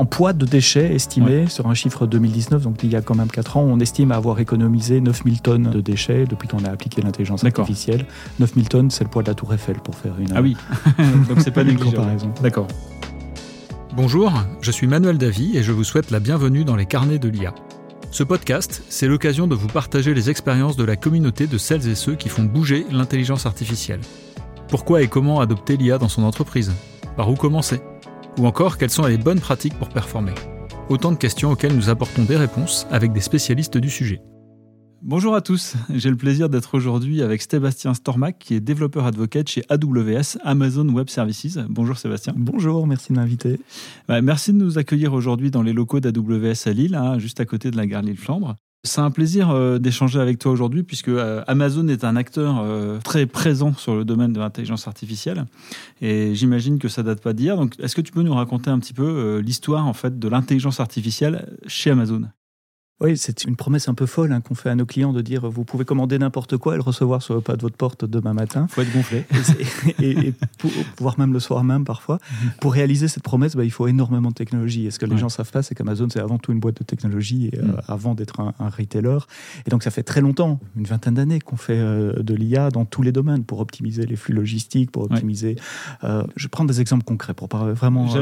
en poids de déchets estimés sur un chiffre 2019, donc il y a quand même 4 ans, on estime avoir économisé 9000 tonnes de déchets depuis qu'on a appliqué l'intelligence artificielle. 9000 tonnes, c'est le poids de la Tour Eiffel pour faire une. Ah oui, donc c'est pas négligeable. comparaison. D'accord. Bonjour, je suis Manuel Davy et je vous souhaite la bienvenue dans les carnets de l'IA. Ce podcast, c'est l'occasion de vous partager les expériences de la communauté de celles et ceux qui font bouger l'intelligence artificielle. Pourquoi et comment adopter l'IA dans son entreprise? Par où commencer? Ou encore, quelles sont les bonnes pratiques pour performer Autant de questions auxquelles nous apportons des réponses avec des spécialistes du sujet. Bonjour à tous, j'ai le plaisir d'être aujourd'hui avec Sébastien Stormac qui est développeur advocate chez AWS, Amazon Web Services. Bonjour Sébastien. Bonjour, merci de m'inviter. Bah, merci de nous accueillir aujourd'hui dans les locaux d'AWS à Lille, hein, juste à côté de la gare Lille-Flandre. C'est un plaisir euh, d'échanger avec toi aujourd'hui puisque euh, Amazon est un acteur euh, très présent sur le domaine de l'intelligence artificielle et j'imagine que ça date pas d'hier. Donc, est-ce que tu peux nous raconter un petit peu l'histoire en fait de l'intelligence artificielle chez Amazon? Oui, c'est une promesse un peu folle hein, qu'on fait à nos clients de dire vous pouvez commander n'importe quoi et le recevoir sur le pas de votre porte demain matin. Il faut être gonflé. Et, et, pour, voire même le soir même parfois. Mhm. Pour réaliser cette promesse, bah, il faut énormément de technologie. Et ce que les gens savent pas, c'est qu'Amazon, c'est avant tout une boîte de technologie euh, mhm. avant d'être un, retailer. Et donc, ça fait très longtemps, une vingtaine d'années, qu'on fait euh, de l'IA dans tous les domaines pour optimiser les flux logistiques, pour optimiser. Euh, je prends des exemples concrets pour parler vraiment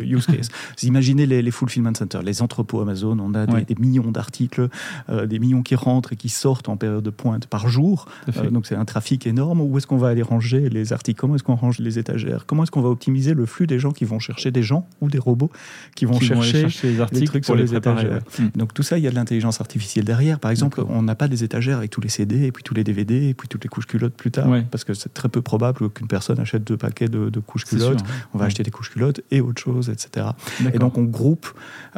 use case. Vous imaginez les, les, fulfillment centers, les entrepôts Amazon, on a des, des millions d'articles articles, euh, des millions qui rentrent et qui sortent en période de pointe par jour. Euh, donc c'est un trafic énorme. Où est-ce qu'on va aller ranger les articles? Comment est-ce qu'on range les étagères? Comment est-ce qu'on va optimiser le flux des gens qui vont chercher des gens ou des robots qui vont, chercher, les articles trucs sur les, étagères? hmm. Donc tout ça, il y a de l'intelligence artificielle derrière. Par exemple, on n'a pas des étagères avec tous les CD et puis tous les DVD et puis toutes les couches culottes plus tard. Parce que c'est très peu probable qu'une personne achète deux paquets de, couches culottes. On va acheter des couches culottes et autre chose, etc. Et donc on groupe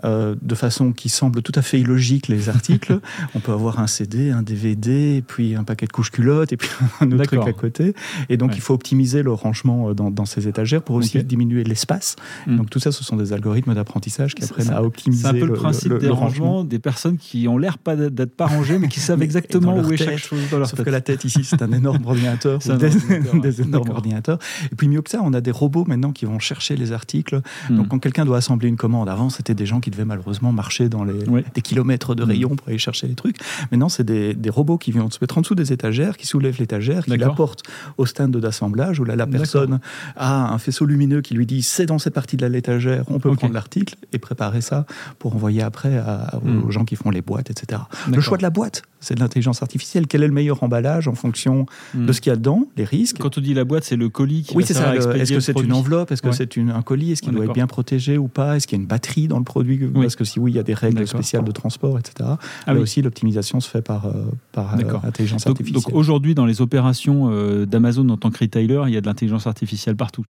euh, de façon qui semble tout à fait illogique les articles on peut avoir un CD, un DVD, et puis un paquet de couches culottes, et puis un autre truc à côté. Et donc, il faut optimiser le rangement euh, dans, ces étagères pour aussi diminuer l'espace. Hmm. Donc, tout ça, ce sont des algorithmes d'apprentissage qui apprennent à optimiser. C'est un peu le, principe des rangements des personnes qui ont l'air pas d'être pas rangées, mais qui savent exactement où est chaque chose dans leur Sauf que la tête ici, c'est un énorme ordinateur, des, énormes ordinateurs. Et puis, mieux que ça, on a des robots maintenant qui vont chercher les articles. Hmm. Donc, quand quelqu'un doit assembler une commande, avant, c'était des gens qui devaient malheureusement marcher dans les, des kilomètres de hmm. rayons pour aller chercher les trucs. Maintenant, c'est des, robots qui viennent se mettre en dessous des étagères, qui soulèvent l'étagère, qui l'apportent au stand d'assemblage, où là, la personne a un faisceau lumineux qui lui dit c'est dans cette partie de l'étagère, on peut prendre l'article et préparer ça pour envoyer après aux hmm. gens qui font les boîtes, etc. Le choix de la boîte, c'est de l'intelligence artificielle. Quel est le meilleur emballage en fonction de hmm. ce qu'il y a dedans, les risques Quand on dit la boîte, c'est le colis qui Oui, c'est ça. Est-ce que c'est une enveloppe Est-ce que c'est un colis Est-ce qu'il doit être bien protégé ou pas Est-ce qu'il y a une batterie dans le produit Parce que si oui, il y a des règles spéciales de transport, etc. Ah, Là aussi, l'optimisation se fait par, euh, par euh, intelligence artificielle. Donc aujourd'hui, dans les opérations euh, d'Amazon en tant que retailer, il y a de l'intelligence artificielle partout.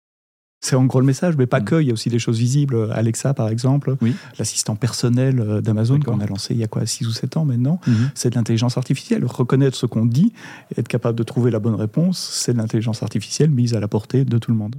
C'est en gros le message, mais pas mm. que. Il y a aussi des choses visibles. Alexa, par exemple, l'assistant personnel d'Amazon qu'on a lancé il y a quoi, 6 ou 7 ans maintenant, mm-hmm. c'est de l'intelligence artificielle. Reconnaître ce qu'on dit et être capable de trouver la bonne réponse, c'est de l'intelligence artificielle mise à la portée de tout le monde.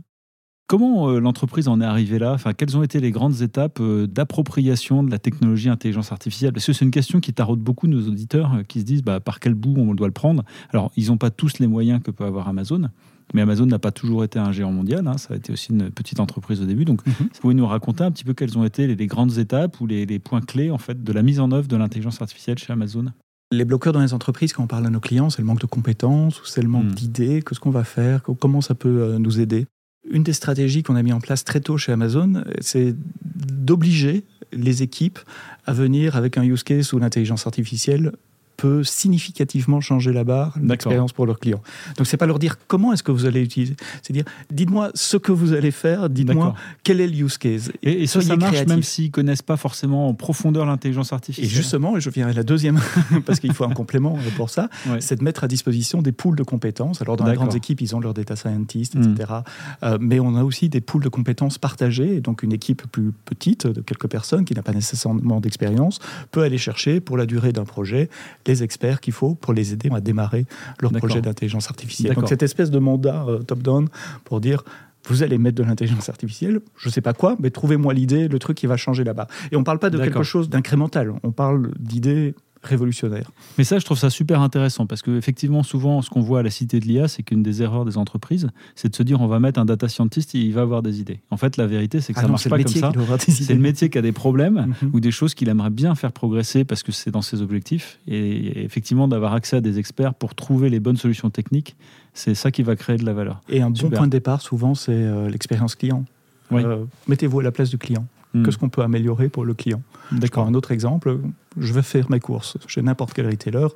Comment euh, l'entreprise en est arrivée là? Enfin, Quelles ont été les grandes étapes euh, d'appropriation de la technologie intelligence artificielle? Parce que c'est une question qui taraude beaucoup nos auditeurs euh, qui se disent bah, par quel bout on doit le prendre? Alors, ils n'ont pas tous les moyens que peut avoir Amazon. Mais Amazon n'a pas toujours été un géant mondial, hein. ça a été aussi une petite entreprise au début. Donc, mhm. vous pouvez nous raconter un petit peu quelles ont été les, grandes étapes ou les, points clés en fait de la mise en œuvre de l'intelligence artificielle chez Amazon? Les bloqueurs dans les entreprises, quand on parle à nos clients, c'est le manque de compétences ou c'est le manque hmm. d'idées? Qu'est-ce qu'on va faire? Comment ça peut nous aider? Une des stratégies qu'on a mis en place très tôt chez Amazon, c'est d'obliger les équipes à venir avec un use case ou l'intelligence artificielle peut significativement changer la barre d'expérience pour leurs clients. Donc c'est pas leur dire comment est-ce que vous allez utiliser, c'est dire dites-moi ce que vous allez faire, dites-moi quel est le use case. Et, ça, ça marche même s'ils connaissent pas forcément en profondeur l'intelligence artificielle. Et justement, et je viens à la deuxième, parce qu'il faut un complément pour ça, c'est de mettre à disposition des pools de compétences. Alors dans les grandes équipes, ils ont leurs data scientists, etc. Hmm. Euh, mais on a aussi des pools de compétences partagées, donc une équipe plus petite de quelques personnes qui n'a pas nécessairement d'expérience peut aller chercher pour la durée d'un projet les experts qu'il faut pour les aider à démarrer leur projet d'intelligence artificielle. Donc cette espèce de mandat euh, top-down pour dire vous allez mettre de l'intelligence artificielle, je ne sais pas quoi, mais trouvez-moi l'idée, le truc qui va changer là-bas. Et on ne parle pas de quelque chose d'incrémental, on parle d'idées révolutionnaire. Mais ça, je trouve ça super intéressant parce qu'effectivement, souvent, ce qu'on voit à la cité de l'IA, c'est qu'une des erreurs des entreprises, c'est de se dire on va mettre un data scientist et il va avoir des idées. En fait, la vérité, c'est que Ah ça non, marche pas comme ça. C'est le métier qui a des problèmes Mhm. ou des choses qu'il aimerait bien faire progresser parce que c'est dans ses objectifs. Et effectivement, d'avoir accès à des experts pour trouver les bonnes solutions techniques, c'est ça qui va créer de la valeur. Et un bon point de départ, souvent, c'est euh, l'expérience client. Oui. Euh, Mettez-vous à la place du client. Hmm. Qu'est-ce qu'on peut améliorer pour le client? D'accord. un autre exemple. Je vais faire mes courses chez n'importe quel retailer.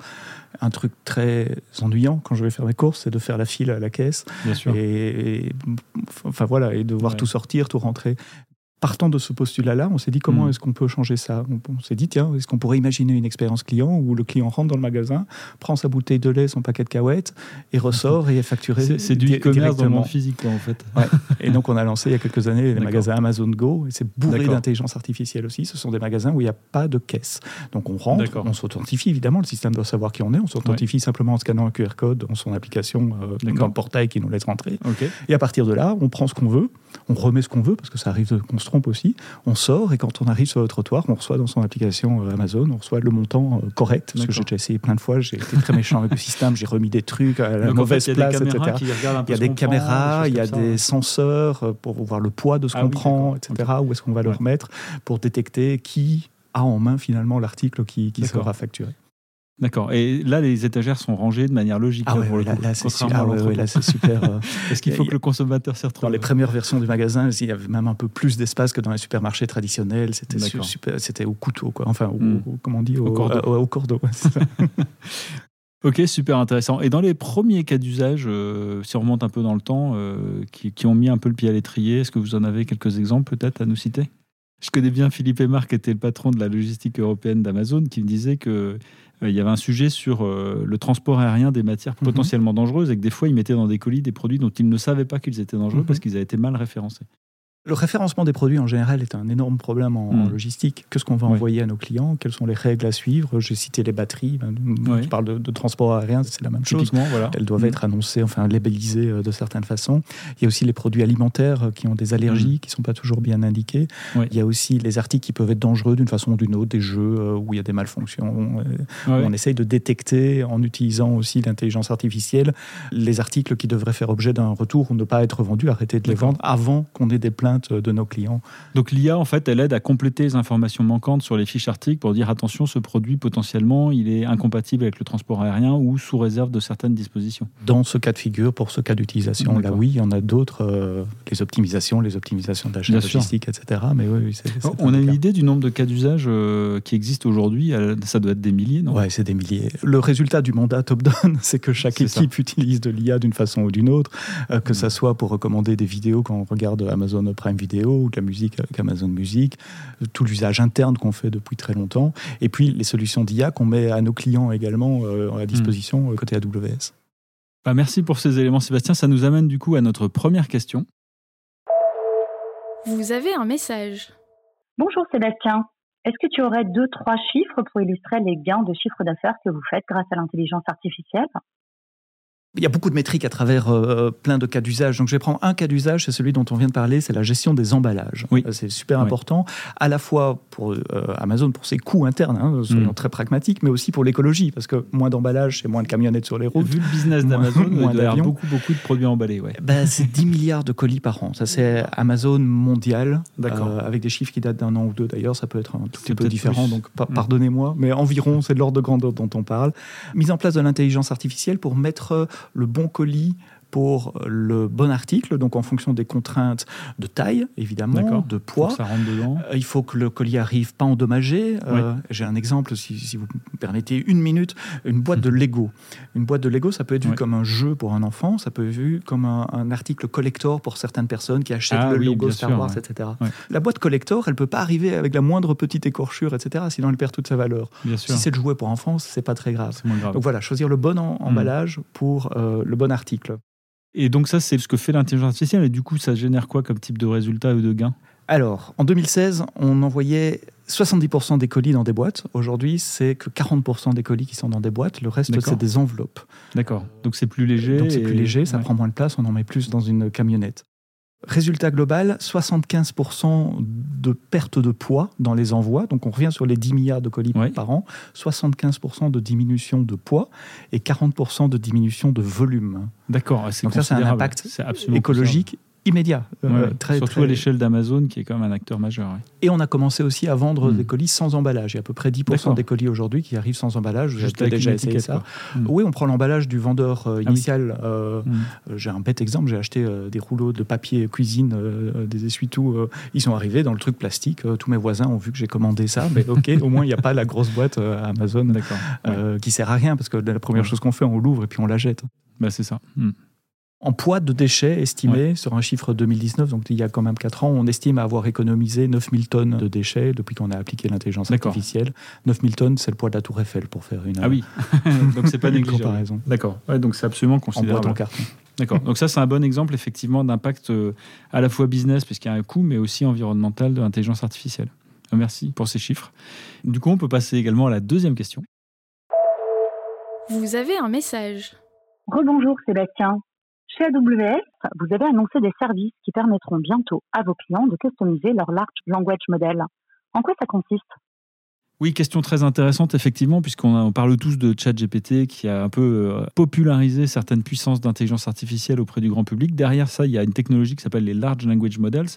Un truc très ennuyant quand je vais faire mes courses, c'est de faire la file à la caisse Bien sûr. et, et- enfin voilà et de voir Ouais. tout sortir, tout rentrer. Partant de ce postulat-là, on s'est dit comment Mm. est-ce qu'on peut changer ça On, on s'est dit tiens, est-ce qu'on pourrait imaginer une expérience client où le client rentre dans le magasin, prend sa bouteille de lait, son paquet de cacahuètes et ressort et est facturé. C'est du e-commerce dans le physique, quoi, en fait. Et donc, on a lancé il y a quelques années les magasins Amazon Go. Et c'est bourré d'intelligence artificielle aussi. Ce sont des magasins où il n'y a pas de caisse. Donc, on rentre, on s'authentifie évidemment. Le système doit savoir qui on est. On s'authentifie simplement en scannant un QR code dans son application, euh, dans le portail qui nous laisse rentrer. Et à partir de là, on prend ce qu'on veut, on remet ce qu'on veut, parce que ça arrive qu'on se trompe aussi. On sort et quand on arrive sur le trottoir, on reçoit dans son application euh, Amazon, on reçoit le montant euh, correct. Parce que j'ai déjà essayé plein de fois, j'ai été très méchant avec le système, j'ai remis des trucs à la Donc, en mauvaise fait, il y a place, des caméras etc. Il y a des prend, caméras, des il y a des ça. senseurs euh, pour voir le poids de ce Ah qu'on oui, prend, etc. Où est-ce qu'on va le remettre pour détecter qui a en main finalement l'article qui, sera facturé. D'accord. Et là, les étagères sont rangées de manière logique. Ah ouais, pour là, c'est su- contrairement à ah ouais, l'entrepôt. ouais, là, c'est super. euh, Est-ce qu'il faut que le consommateur s'y retrouve Dans les premières versions du magasin, il y avait même un peu plus d'espace que dans les supermarchés traditionnels. C'était super, c'était au couteau, quoi. Enfin, au, Hmm. au- comment on dit, au, Au cordeau. euh, ouais, au cordeau, ouais. Ok, super intéressant. Et dans les premiers cas d'usage, euh, si on remonte un peu dans le temps, qui, qui ont mis un peu le pied à l'étrier, est-ce que vous en avez quelques exemples peut-être à nous citer? Je connais bien Philippe Aymar, qui était le patron de la logistique européenne d'Amazon, qui me disait que euh, il y avait un sujet sur euh, le transport aérien des matières Mhm. potentiellement dangereuses et que des fois ils mettaient dans des colis des produits dont ils ne savaient pas qu'ils étaient dangereux Mhm. parce qu'ils avaient été mal référencés. Le référencement des produits en général est un énorme problème en, Hmm. logistique. Qu'est-ce qu'on va Oui. envoyer à nos clients? Quelles sont les règles à suivre? J'ai cité les batteries. Ben, Oui. Je parle de, de transport aérien, c'est la même chose. Voilà. Elles doivent Mhm. être annoncées, enfin labellisées euh, de certaines façons. Il y a aussi les produits alimentaires euh, qui ont des allergies, qui ne sont pas toujours bien indiqués. Oui. Il y a aussi les articles qui peuvent être dangereux d'une façon ou d'une autre, des jeux euh, où il y a des malfonctions. On essaye de détecter, en utilisant aussi l'intelligence artificielle, les articles qui devraient faire objet d'un retour ou ne pas être vendus, arrêter de les vendre avant qu'on ait des plaintes de nos clients. Donc l'IA, en fait, elle aide à compléter les informations manquantes sur les fiches articles pour dire attention, ce produit potentiellement, il est incompatible avec le transport aérien ou sous réserve de certaines dispositions. Dans ce cas de figure, pour ce cas d'utilisation, là oui, il y en a d'autres, euh, les optimisations, les optimisations d'achat sûr. logistique, etc. Mais oui, oui, On a une idée du nombre de cas d'usage euh, qui existent aujourd'hui Euh, Ça doit être des milliers, non? Ouais, c'est des milliers. Le résultat du mandat top-down, c'est que chaque ça. équipe utilise de l'IA d'une façon ou d'une autre, euh, que Mm. ça soit pour recommander des vidéos quand on regarde Amazon Prime Video ou de la musique avec Amazon Music, euh, tout l'usage interne qu'on fait depuis très longtemps, et puis les solutions d'IA qu'on met à nos clients également euh, à disposition euh, côté AWS. Bah, Merci pour ces éléments, Sébastien. Ça nous amène du coup à notre première question. Vous avez un message. Bonjour Sébastien. Est-ce que tu aurais deux, trois chiffres pour illustrer les gains de chiffre d'affaires que vous faites grâce à l'intelligence artificielle? Il y a beaucoup de métriques à travers euh, plein de cas d'usage. Donc, je vais prendre un cas d'usage, c'est celui dont on vient de parler, c'est la gestion des emballages. Oui. Euh, C'est super Oui. important, à la fois pour euh, Amazon, pour ses coûts internes, hein, soyons Mm. très pragmatiques, mais aussi pour l'écologie, parce que moins d'emballage, c'est moins de camionnettes sur les routes. Vu le business Moins- d'Amazon, il doit y avoir d'avions. beaucoup, beaucoup de produits emballés. Ouais. Ben, c'est 10 milliards de colis par an. Ça, c'est Amazon mondial, euh, avec des chiffres qui datent d'un an ou deux d'ailleurs. Ça peut être un tout petit peu différent, plus. donc Mm. pardonnez-moi, mais environ, c'est de l'ordre de grandeur dont on parle. Mise en place de l'intelligence artificielle pour mettre le bon colis pour le bon article, donc en fonction des contraintes de taille, évidemment, de poids. Euh, Il faut que le colis arrive pas endommagé. Euh, J'ai un exemple, si, si vous me permettez une minute. Une boîte de Lego. Une boîte de Lego, ça peut être vu Mhm. Comme un jeu pour un enfant, ça peut être vu comme un, un article collector pour certaines personnes qui achètent Ah le oui, logo Star sûr, Wars, ouais. etc. Ouais. La boîte collector, elle peut pas arriver avec la moindre petite écorchure, etc. Sinon, elle perd toute sa valeur. Bien. Si c'est le jouet pour enfants, c'est pas très grave. Donc voilà, choisir le bon en- Mhm. emballage pour euh, le bon article. Et donc ça, c'est ce que fait l'intelligence artificielle. Et du coup, ça génère quoi comme type de résultat ou de gain? Alors, en 2016, on envoyait 70% des colis dans des boîtes. Aujourd'hui, c'est que 40% des colis qui sont dans des boîtes. Le reste, c'est des enveloppes. D'accord. Donc c'est plus léger. Donc, c'est plus et- léger, ça ouais. prend moins de place, on en met plus dans une camionnette. Résultat global, 75% de perte de poids dans les envois. Donc on revient sur les 10 milliards de colis par an. 75% de diminution de poids et 40% de diminution de volume. D'accord. Donc ça, c'est un impact écologique immédiat. Euh, très, surtout à l'échelle d'Amazon, qui est quand même un acteur majeur. Et on a commencé aussi à vendre hmm. des colis sans emballage. Il y a à peu près 10% des colis aujourd'hui qui arrivent sans emballage. J'ai déjà essayé ça. Hmm. Oui, on prend l'emballage du vendeur euh, ah initial. Euh, hmm. J'ai un bête exemple. J'ai acheté des rouleaux de papier cuisine, des essuie-tout. ils sont arrivés dans le truc plastique. tous mes voisins ont vu que j'ai commandé ça. Mais ok, au moins, il n'y a pas la grosse boîte Amazon qui sert à rien parce que la première chose qu'on fait, on l'ouvre et puis on la jette. Bah, c'est ça en poids de déchets estimés sur un chiffre 2019, donc il y a quand même 4 ans, on estime avoir économisé 9000 tonnes de déchets depuis qu'on a appliqué l'intelligence artificielle. 9000 tonnes, c'est le poids de la Tour Eiffel pour faire une. Ah oui, donc c'est pas négligeable. comparaison. D'accord, ouais, donc c'est absolument considérable. En boîte en carton. D'accord, donc ça c'est un bon exemple effectivement d'impact euh, à la fois business, puisqu'il y a un coût, mais aussi environnemental de l'intelligence artificielle. Euh, merci pour ces chiffres. Du coup, on peut passer également à la deuxième question. Vous avez un message. Rebonjour Sébastien. Chez AWS, vous avez annoncé des services qui permettront bientôt à vos clients de customiser leur large language model. En quoi ça consiste? Oui, question très intéressante, effectivement, puisqu'on parle tous de ChatGPT qui a un peu euh, popularisé certaines puissances d'intelligence artificielle auprès du grand public. Derrière ça, il y a une technologie qui s'appelle les Large Language Models.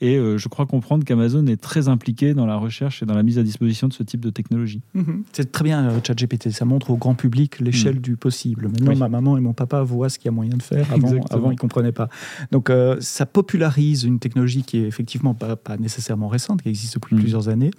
Et euh, je crois comprendre qu'Amazon est très impliqué dans la recherche et dans la mise à disposition de ce type de technologie. Mhm. C'est très bien, euh, ChatGPT. Ça montre au grand public l'échelle mhm. du possible. Maintenant, ma maman et mon papa voient ce qu'il y a moyen de faire. Avant, avant ils ne comprenaient pas. Donc, ça popularise une technologie qui est effectivement pas, pas nécessairement récente, qui existe depuis mhm. plusieurs années.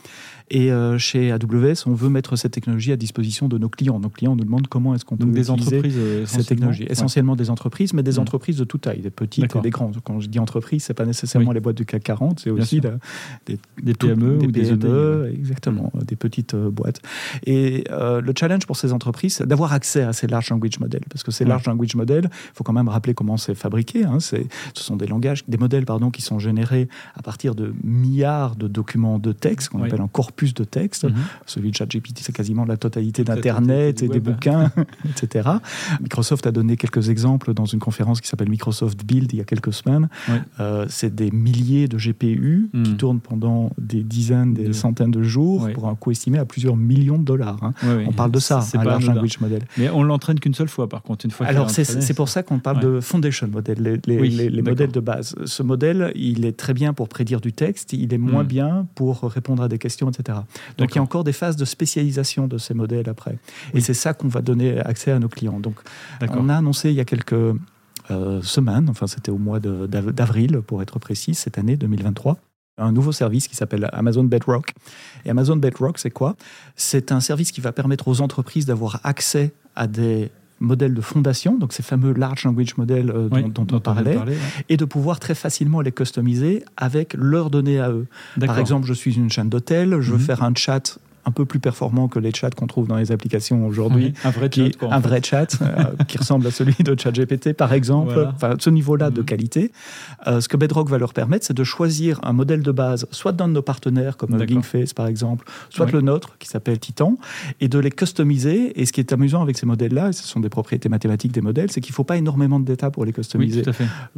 Et chez AWS, on veut mettre cette technologie à disposition de nos clients. Nos clients nous demandent comment est-ce qu'on peut des entreprises euh, cette technologie. Essentiellement des entreprises, mais des mm. entreprises de toute taille, des petites et des grandes. Quand je dis entreprise, c'est pas nécessairement les boîtes du CAC 40, c'est aussi des, PME des ou des PME, exactement, mm. des petites euh, boîtes. Et euh, le challenge pour ces entreprises, c'est d'avoir accès à ces large language models, parce que ces large language models, il faut quand même rappeler comment c'est fabriqué. Hein. ce sont des langages, des modèles pardon, qui sont générés à partir de milliards de documents de texte, qu'on appelle un corpus de texte. Mm-hmm. Celui de ChatGPT, c'est quasiment la totalité d'Internet et des bouquins, etc. Microsoft a donné quelques exemples dans une conférence qui s'appelle Microsoft Build il y a quelques semaines. Euh, c'est des milliers de GPU qui hmm. tournent pendant des dizaines, des centaines de jours pour un coût estimé à plusieurs millions de dollars. Hein. On parle de ça, un large language model. Mais on l'entraîne qu'une seule fois, par contre, une fois. Alors c'est pour ça qu'on parle de foundation model, les, les, modèles de base. Ce modèle, il est très bien pour prédire du texte, il est moins hmm. bien pour répondre à des questions, etc. Donc il y a encore des phases de spécialisation de ces modèles après. Et c'est ça qu'on va donner accès à nos clients. Donc, on a annoncé il y a quelques euh, semaines, enfin c'était au mois d'avril pour être précis, cette année 2023, un nouveau service qui s'appelle Amazon Bedrock. Et Amazon Bedrock, c'est quoi? C'est un service qui va permettre aux entreprises d'avoir accès à des modèles de fondation, donc ces fameux large language models euh, dont, on parlait, et de pouvoir très facilement les customiser avec leurs données à eux. Par exemple, je suis une chaîne d'hôtel, je veux mhm. faire un chat un peu plus performant que les chats qu'on trouve dans les applications aujourd'hui. un vrai chat. un vrai chat euh, qui ressemble à celui de ChatGPT, par exemple. Enfin, ce niveau-là de mhm. qualité. Euh, ce que Bedrock va leur permettre, c'est de choisir un modèle de base, soit d'un de nos partenaires, comme Gingface, par exemple, soit le nôtre, qui s'appelle Titan, et de les customiser. Et ce qui est amusant avec ces modèles-là, et ce sont des propriétés mathématiques des modèles, c'est qu'il ne faut pas énormément de data pour les customiser.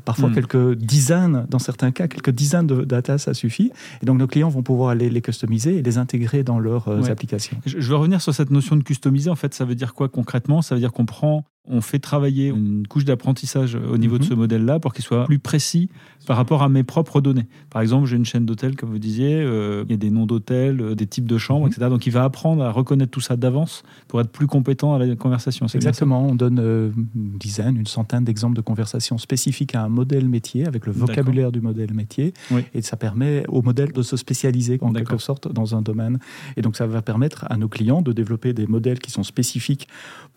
Parfois, mhm. quelques dizaines, dans certains cas, quelques dizaines de data, ça suffit. Et donc, nos clients vont pouvoir aller les customiser et les intégrer dans leur applications. Je, veux revenir sur cette notion de customiser. En fait, ça veut dire quoi concrètement? Ça veut dire qu'on prend on fait travailler une couche d'apprentissage au niveau de mhm. ce modèle-là pour qu'il soit plus précis par rapport à mes propres données. Par exemple, j'ai une chaîne d'hôtels, comme vous disiez, euh, il y a des noms d'hôtels, euh, des types de chambres, mhm. etc. Donc il va apprendre à reconnaître tout ça d'avance pour être plus compétent à la conversation. Exactement, on donne euh, une dizaine, une centaine d'exemples de conversations spécifiques à un modèle métier, avec le vocabulaire du modèle métier, et ça permet au modèle de se spécialiser en quelque sorte dans un domaine. Et donc ça va permettre à nos clients de développer des modèles qui sont spécifiques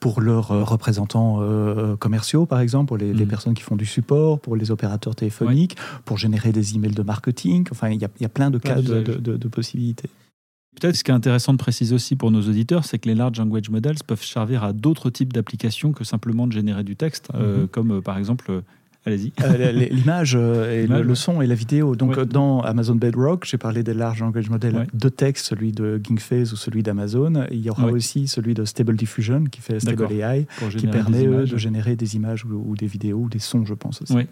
pour leurs représentants euh, commerciaux, par exemple, pour les, mm. personnes qui font du support, pour les opérateurs téléphoniques, pour générer des emails de marketing. Enfin, il y, a plein de cas de, possibilités. Peut-être ce qui est intéressant de préciser aussi pour nos auditeurs, c'est que les large language models peuvent servir à d'autres types d'applications que simplement de générer du texte, euh, mm-hmm. comme euh, par exemple allez-y. Euh, l'image et le, son et la vidéo. Donc dans Amazon Bedrock, j'ai parlé des large language models de texte, celui de GingFace ou celui d'Amazon. Il y aura aussi celui de Stable Diffusion qui fait Stable AI, qui permet de générer des images ou, des vidéos ou des sons, je pense aussi. Oui.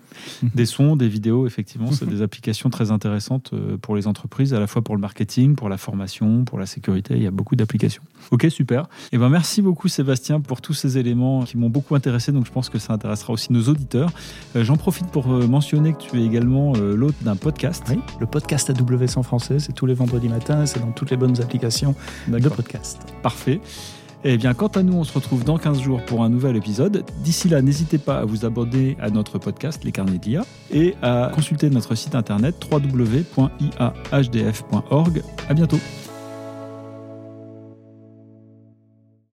des sons, des vidéos, effectivement, c'est des applications très intéressantes pour les entreprises, à la fois pour le marketing, pour la formation, pour la sécurité. Il y a beaucoup d'applications. Ok, super. Et eh ben merci beaucoup Sébastien pour tous ces éléments qui m'ont beaucoup intéressé. Donc je pense que ça intéressera aussi nos auditeurs. Euh, j'en profite pour euh, mentionner que tu es également euh, l'hôte d'un podcast. Oui, le podcast AWS en français, c'est tous les vendredis matins, c'est dans toutes les bonnes applications de podcast. Parfait. Eh bien, quant à nous, on se retrouve dans 15 jours pour un nouvel épisode. D'ici là, n'hésitez pas à vous abonner à notre podcast Les Carnets d'IA et à consulter notre site internet www.iahdf.org. À bientôt.